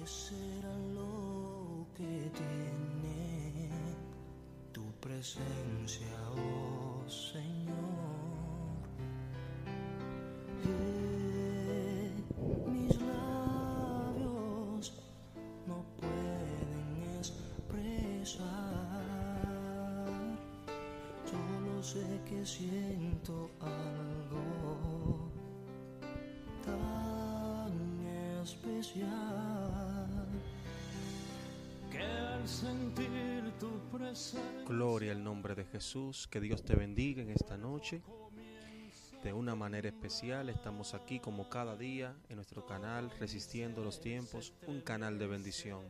¿Qué será lo que tiene tu presencia, oh Señor? Eh, mis labios no pueden expresar. Solo sé que siento algo tan especial. Gloria al nombre de Jesús. Que Dios te bendiga en esta noche. De una manera especial estamos aquí como cada día en nuestro canal Resistiendo los Tiempos, un canal de bendición.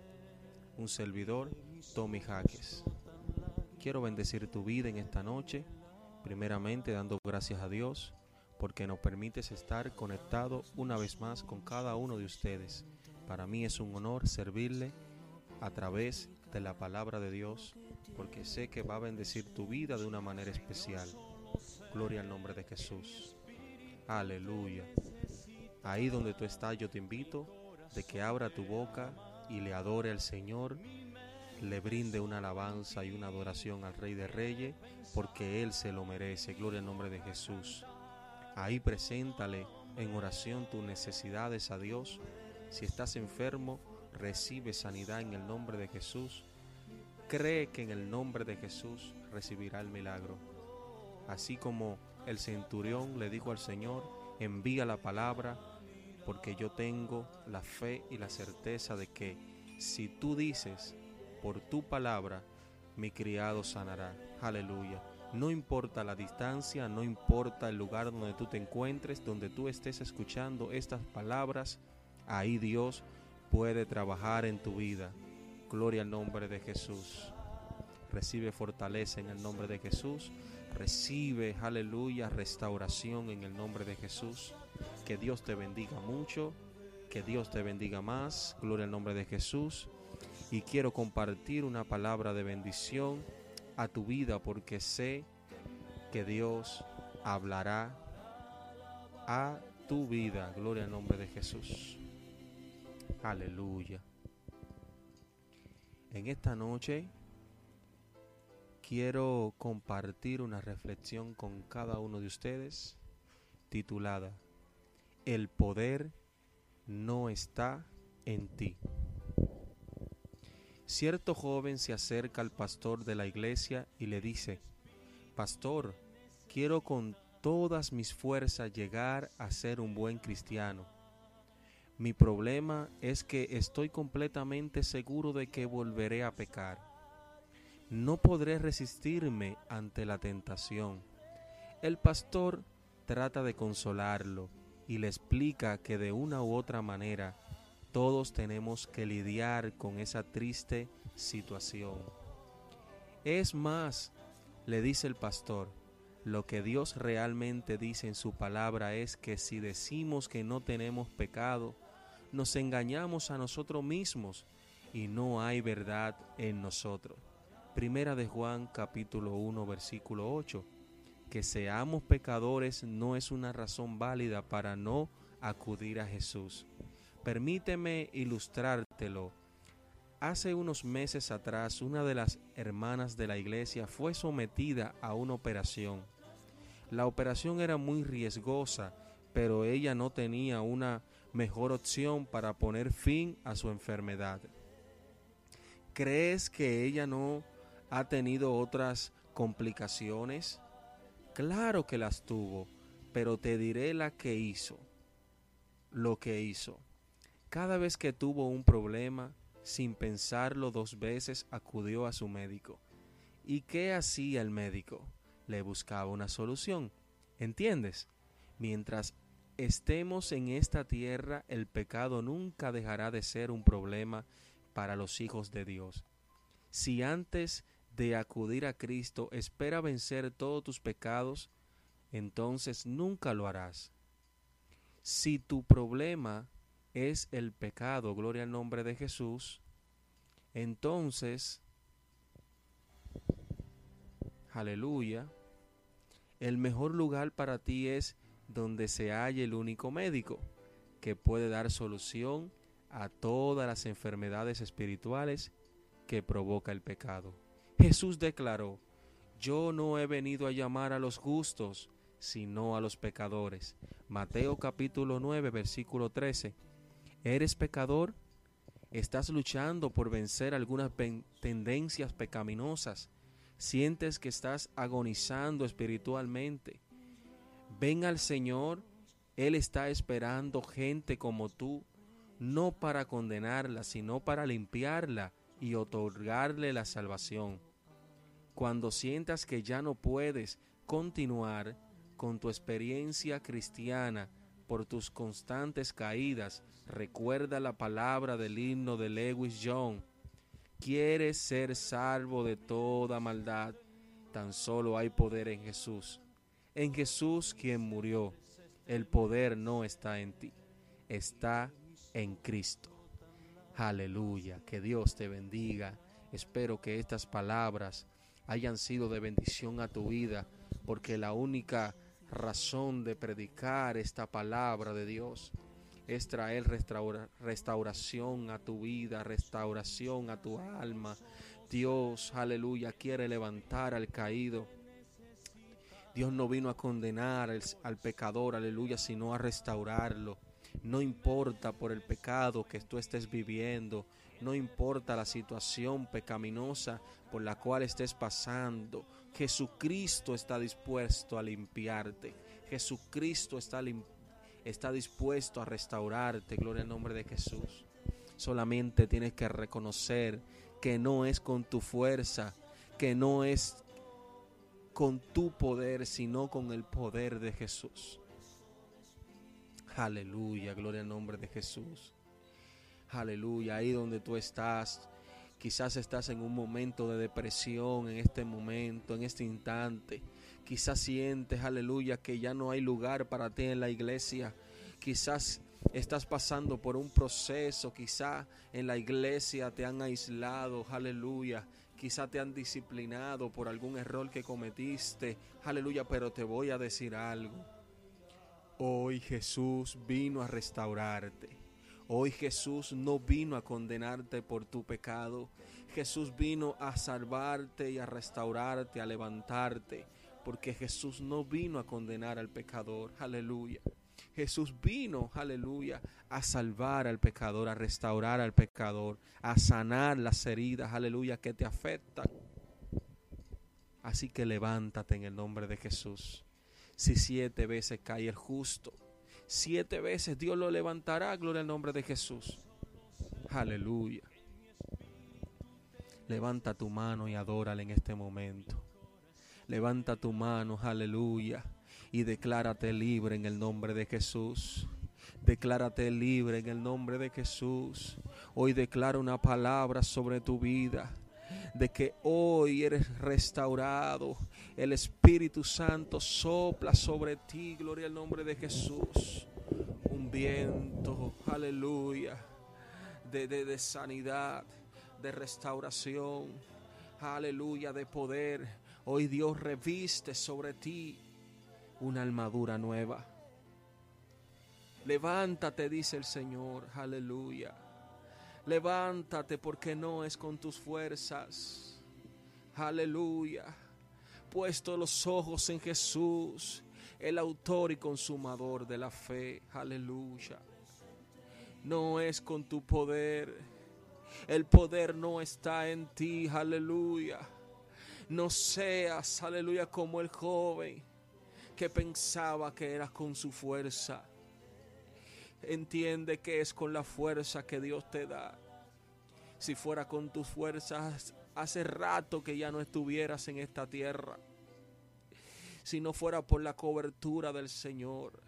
Un servidor, Tommy Jaques. Quiero bendecir tu vida en esta noche, primeramente dando gracias a Dios porque nos permites estar conectado una vez más con cada uno de ustedes. Para mí es un honor servirle a través de la palabra de Dios, porque sé que va a bendecir tu vida de una manera especial. Gloria al nombre de Jesús. Aleluya. Ahí donde tú estás, yo te invito de que abra tu boca y le adore al Señor, le brinde una alabanza y una adoración al Rey de Reyes, porque Él se lo merece. Gloria al nombre de Jesús. Ahí preséntale en oración tus necesidades a Dios. Si estás enfermo, recibe sanidad en el nombre de Jesús. Cree que en el nombre de Jesús recibirá el milagro. Así como el centurión le dijo al Señor, envía la palabra, porque yo tengo la fe y la certeza de que si tú dices por tu palabra, mi criado sanará. Aleluya. No importa la distancia, no importa el lugar donde tú te encuentres, donde tú estés escuchando estas palabras, ahí Dios puede trabajar en tu vida. Gloria al nombre de Jesús. Recibe fortaleza en el nombre de Jesús. Recibe, aleluya, restauración en el nombre de Jesús. Que Dios te bendiga mucho. Que Dios te bendiga más. Gloria al nombre de Jesús. Y quiero compartir una palabra de bendición a tu vida porque sé que Dios hablará a tu vida. Gloria al nombre de Jesús. Aleluya. En esta noche quiero compartir una reflexión con cada uno de ustedes titulada El poder no está en ti. Cierto joven se acerca al pastor de la iglesia y le dice, Pastor, quiero con todas mis fuerzas llegar a ser un buen cristiano. Mi problema es que estoy completamente seguro de que volveré a pecar. No podré resistirme ante la tentación. El pastor trata de consolarlo y le explica que de una u otra manera todos tenemos que lidiar con esa triste situación. Es más, le dice el pastor, lo que Dios realmente dice en su palabra es que si decimos que no tenemos pecado, nos engañamos a nosotros mismos y no hay verdad en nosotros. Primera de Juan capítulo 1 versículo 8. Que seamos pecadores no es una razón válida para no acudir a Jesús. Permíteme ilustrártelo. Hace unos meses atrás una de las hermanas de la iglesia fue sometida a una operación. La operación era muy riesgosa, pero ella no tenía una mejor opción para poner fin a su enfermedad. ¿Crees que ella no ha tenido otras complicaciones? Claro que las tuvo, pero te diré la que hizo. Lo que hizo. Cada vez que tuvo un problema, sin pensarlo dos veces, acudió a su médico. ¿Y qué hacía el médico? Le buscaba una solución. ¿Entiendes? Mientras estemos en esta tierra, el pecado nunca dejará de ser un problema para los hijos de Dios. Si antes de acudir a Cristo espera vencer todos tus pecados, entonces nunca lo harás. Si tu problema es el pecado, gloria al nombre de Jesús, entonces, aleluya, el mejor lugar para ti es donde se halla el único médico que puede dar solución a todas las enfermedades espirituales que provoca el pecado. Jesús declaró, yo no he venido a llamar a los justos, sino a los pecadores. Mateo capítulo 9, versículo 13. ¿Eres pecador? ¿Estás luchando por vencer algunas tendencias pecaminosas? ¿Sientes que estás agonizando espiritualmente? Ven al Señor, Él está esperando gente como tú, no para condenarla, sino para limpiarla y otorgarle la salvación. Cuando sientas que ya no puedes continuar con tu experiencia cristiana por tus constantes caídas, recuerda la palabra del himno de Lewis Young. Quieres ser salvo de toda maldad, tan solo hay poder en Jesús. En Jesús quien murió, el poder no está en ti, está en Cristo. Aleluya, que Dios te bendiga. Espero que estas palabras hayan sido de bendición a tu vida, porque la única razón de predicar esta palabra de Dios es traer restauración a tu vida, restauración a tu alma. Dios, aleluya, quiere levantar al caído. Dios no vino a condenar al, pecador, aleluya, sino a restaurarlo. No importa por el pecado que tú estés viviendo, no importa la situación pecaminosa por la cual estés pasando, Jesucristo está dispuesto a limpiarte. Jesucristo está, está dispuesto a restaurarte. Gloria al nombre de Jesús. Solamente tienes que reconocer que no es con tu fuerza, que no es con tu poder, sino con el poder de Jesús. Aleluya, gloria al nombre de Jesús. Aleluya, ahí donde tú estás, quizás estás en un momento de depresión en este momento, en este instante. Quizás sientes, aleluya, que ya no hay lugar para ti en la iglesia. Quizás estás pasando por un proceso, quizás en la iglesia te han aislado, aleluya. Quizás te han disciplinado por algún error que cometiste, aleluya, pero te voy a decir algo. Hoy Jesús vino a restaurarte. Hoy Jesús no vino a condenarte por tu pecado. Jesús vino a salvarte y a restaurarte, a levantarte. Porque Jesús no vino a condenar al pecador. Aleluya. Jesús vino, aleluya, a salvar al pecador, a restaurar al pecador, a sanar las heridas, aleluya, que te afectan. Así que levántate en el nombre de Jesús. Si siete veces cae el justo, siete veces Dios lo levantará, gloria al nombre de Jesús. Aleluya. Levanta tu mano y adórale en este momento. Levanta tu mano, aleluya, y declárate libre en el nombre de Jesús. Declárate libre en el nombre de Jesús. Hoy declara una palabra sobre tu vida de que hoy eres restaurado. El Espíritu Santo sopla sobre ti, gloria al nombre de Jesús. Un viento, aleluya, de, de, sanidad, de restauración, aleluya, de poder. Hoy Dios reviste sobre ti una armadura nueva. Levántate, dice el Señor, aleluya. Levántate porque no es con tus fuerzas. Aleluya. Puesto los ojos en Jesús, el autor y consumador de la fe. Aleluya. No es con tu poder. El poder no está en ti. Aleluya. No seas, aleluya, como el joven que pensaba que era con su fuerza. Entiende que es con la fuerza que Dios te da. Si fuera con tus fuerzas, hace rato que ya no estuvieras en esta tierra. Si no fuera por la cobertura del Señor.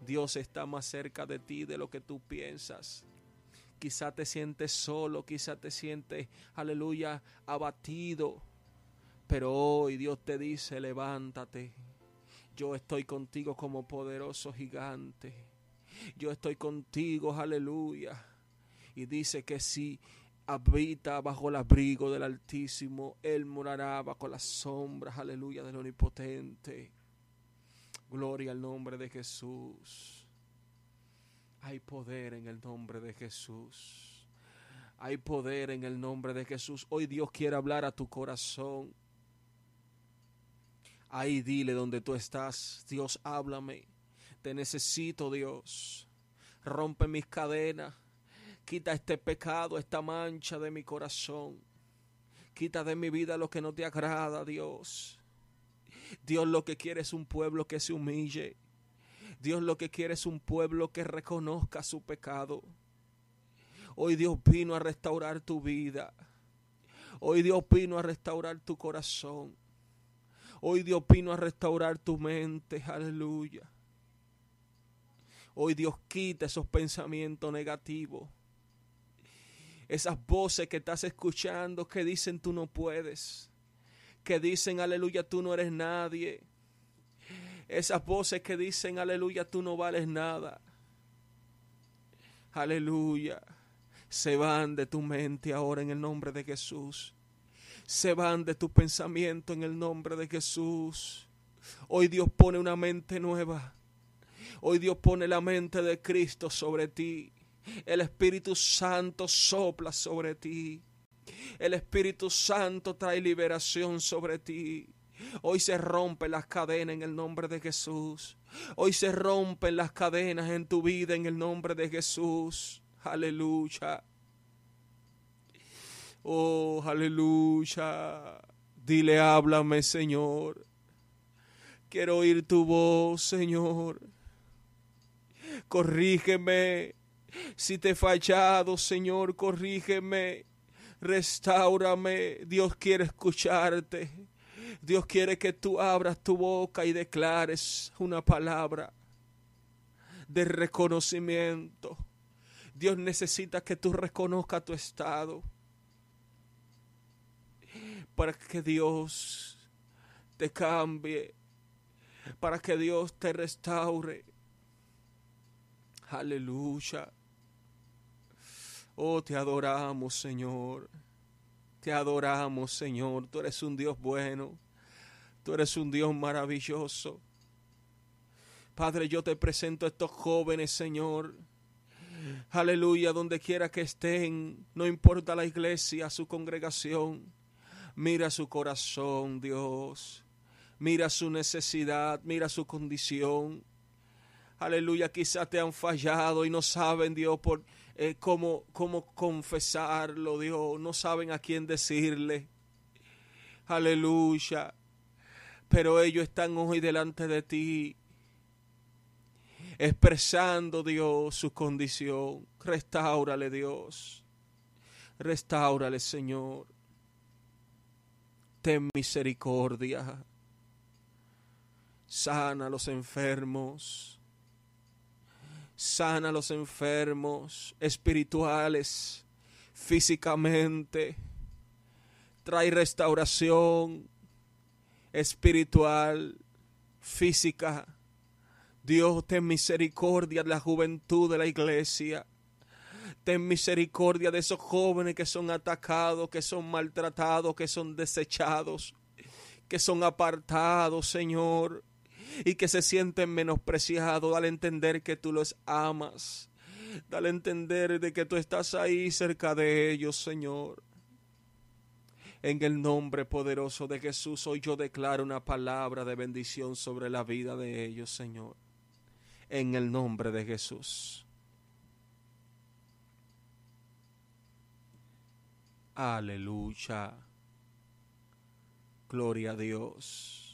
Dios está más cerca de ti de lo que tú piensas. Quizá te sientes solo, quizá te sientes, aleluya, abatido. Pero hoy Dios te dice, levántate. Yo estoy contigo como poderoso gigante yo estoy contigo, aleluya. Y dice que si habita bajo el abrigo del Altísimo, Él morará bajo las sombras, aleluya, del Omnipotente. Gloria al nombre de Jesús. Hay poder en el nombre de Jesús. Hay poder en el nombre de Jesús. Hoy Dios quiere hablar a tu corazón. Ahí dile donde tú estás. Dios, háblame. Te necesito, Dios. Rompe mis cadenas. Quita este pecado, esta mancha de mi corazón. Quita de mi vida lo que no te agrada, Dios. Dios lo que quiere es un pueblo que se humille. Dios lo que quiere es un pueblo que reconozca su pecado. Hoy Dios vino a restaurar tu vida. Hoy Dios vino a restaurar tu corazón. Hoy Dios vino a restaurar tu mente. Aleluya. Hoy Dios quita esos pensamientos negativos. Esas voces que estás escuchando que dicen tú no puedes. Que dicen aleluya tú no eres nadie. Esas voces que dicen aleluya tú no vales nada. Aleluya. Se van de tu mente ahora en el nombre de Jesús. Se van de tu pensamiento en el nombre de Jesús. Hoy Dios pone una mente nueva. Hoy Dios pone la mente de Cristo sobre ti. El Espíritu Santo sopla sobre ti. El Espíritu Santo trae liberación sobre ti. Hoy se rompen las cadenas en el nombre de Jesús. Hoy se rompen las cadenas en tu vida en el nombre de Jesús. Aleluya. Oh, aleluya. Dile, háblame, Señor. Quiero oír tu voz, Señor. Corrígeme. Si te he fallado, Señor, corrígeme. Restaurame. Dios quiere escucharte. Dios quiere que tú abras tu boca y declares una palabra de reconocimiento. Dios necesita que tú reconozcas tu estado para que Dios te cambie, para que Dios te restaure. Aleluya. Oh, te adoramos, Señor. Te adoramos, Señor. Tú eres un Dios bueno. Tú eres un Dios maravilloso. Padre, yo te presento a estos jóvenes, Señor. Aleluya, donde quiera que estén, no importa la iglesia, su congregación. Mira su corazón, Dios. Mira su necesidad, mira su condición. Aleluya, quizás te han fallado y no saben, Dios, por eh, cómo, cómo confesarlo, Dios. No saben a quién decirle. Aleluya. Pero ellos están hoy delante de ti, expresando, Dios, su condición. Restáurale, Dios. Restáurale, Señor. Ten misericordia. Sana a los enfermos. Sana a los enfermos espirituales, físicamente. Trae restauración espiritual, física. Dios, ten misericordia de la juventud de la iglesia. Ten misericordia de esos jóvenes que son atacados, que son maltratados, que son desechados, que son apartados, Señor, y que se sienten menospreciados. Dale a entender que tú los amas. Dale a entender de que tú estás ahí cerca de ellos, Señor. En el nombre poderoso de Jesús, hoy yo declaro una palabra de bendición sobre la vida de ellos, Señor. En el nombre de Jesús. Aleluya. Gloria a Dios.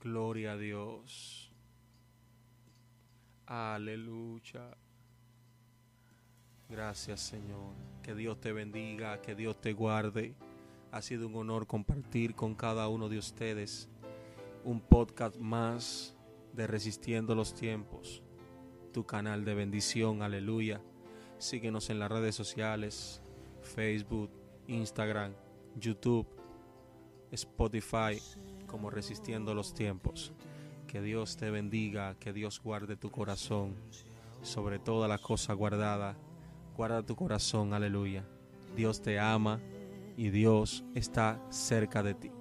Gloria a Dios. Aleluya. Gracias Señor. Que Dios te bendiga, que Dios te guarde. Ha sido un honor compartir con cada uno de ustedes un podcast más de Resistiendo los Tiempos. Tu canal de bendición, aleluya. Síguenos en las redes sociales, Facebook, Instagram, YouTube, Spotify, como Resistiendo los Tiempos. Que Dios te bendiga, que Dios guarde tu corazón, sobre toda la cosa guardada. Guarda tu corazón, aleluya. Dios te ama y Dios está cerca de ti.